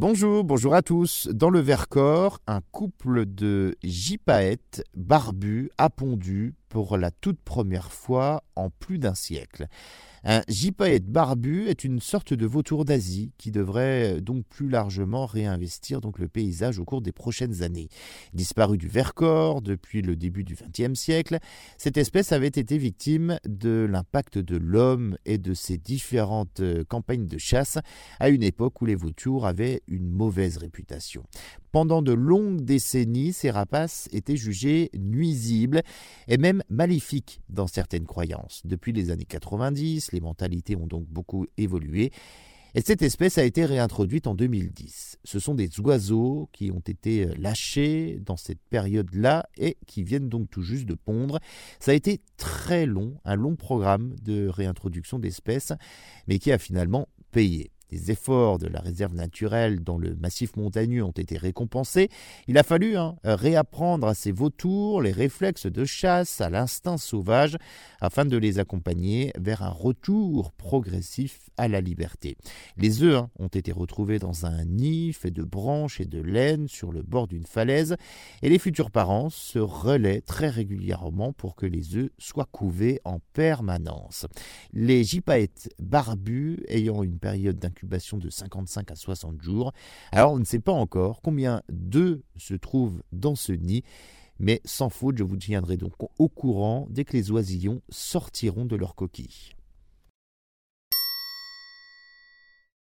Bonjour, bonjour à tous. Dans le Vercors, un couple de gypaètes barbus a pondu pour la toute première fois en plus d'un siècle. Un gypaète barbu est une sorte de vautour d'Asie qui devrait euh, donc plus largement réinvestir donc le paysage au cours des prochaines années. Disparu du Vercors depuis le début du XXe siècle, cette espèce avait été victime de l'impact de l'homme et de ses différentes euh, campagnes de chasse à une époque où les vautours avaient une mauvaise réputation. Pendant de longues décennies, ces rapaces étaient jugés nuisibles et même maléfiques dans certaines croyances. Depuis les années 90, les mentalités ont donc beaucoup évolué. Et cette espèce a été réintroduite en 2010. Ce sont des oiseaux qui ont été lâchés dans cette période-là et qui viennent donc tout juste de pondre. Ça a été très long, un long programme de réintroduction d'espèces, mais qui a finalement payé. Les efforts de la réserve naturelle dans le massif montagneux ont été récompensés. Il a fallu hein, réapprendre à ces vautours les réflexes de chasse, à l'instinct sauvage, afin de les accompagner vers un retour progressif à la liberté. Les œufs hein, ont été retrouvés dans un nid fait de branches et de laine sur le bord d'une falaise, et les futurs parents se relaient très régulièrement pour que les œufs soient couvés en permanence. Les gypaètes barbus ayant une période de 55 à 60 jours. Alors on ne sait pas encore combien d'œufs se trouvent dans ce nid, mais sans faute, je vous tiendrai donc au courant dès que les oisillons sortiront de leur coquille.